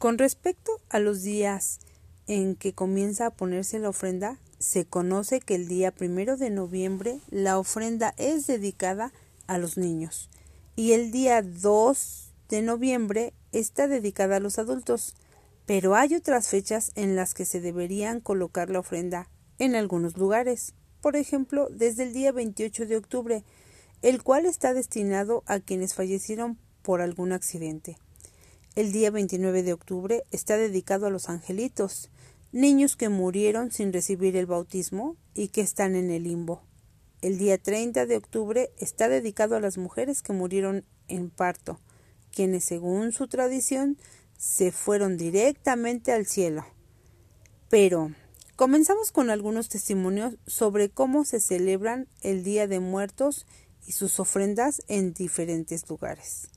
Con respecto a los días en que comienza a ponerse la ofrenda, se conoce que el día primero de noviembre la ofrenda es dedicada a los niños y el día 2 de noviembre está dedicada a los adultos, pero hay otras fechas en las que se deberían colocar la ofrenda en algunos lugares, por ejemplo, desde el día 28 de octubre, el cual está destinado a quienes fallecieron por algún accidente. El día 29 de octubre está dedicado a los angelitos, niños que murieron sin recibir el bautismo y que están en el limbo. El día 30 de octubre está dedicado a las mujeres que murieron en parto, quienes según su tradición se fueron directamente al cielo. Pero comenzamos con algunos testimonios sobre cómo se celebran el Día de Muertos y sus ofrendas en diferentes lugares.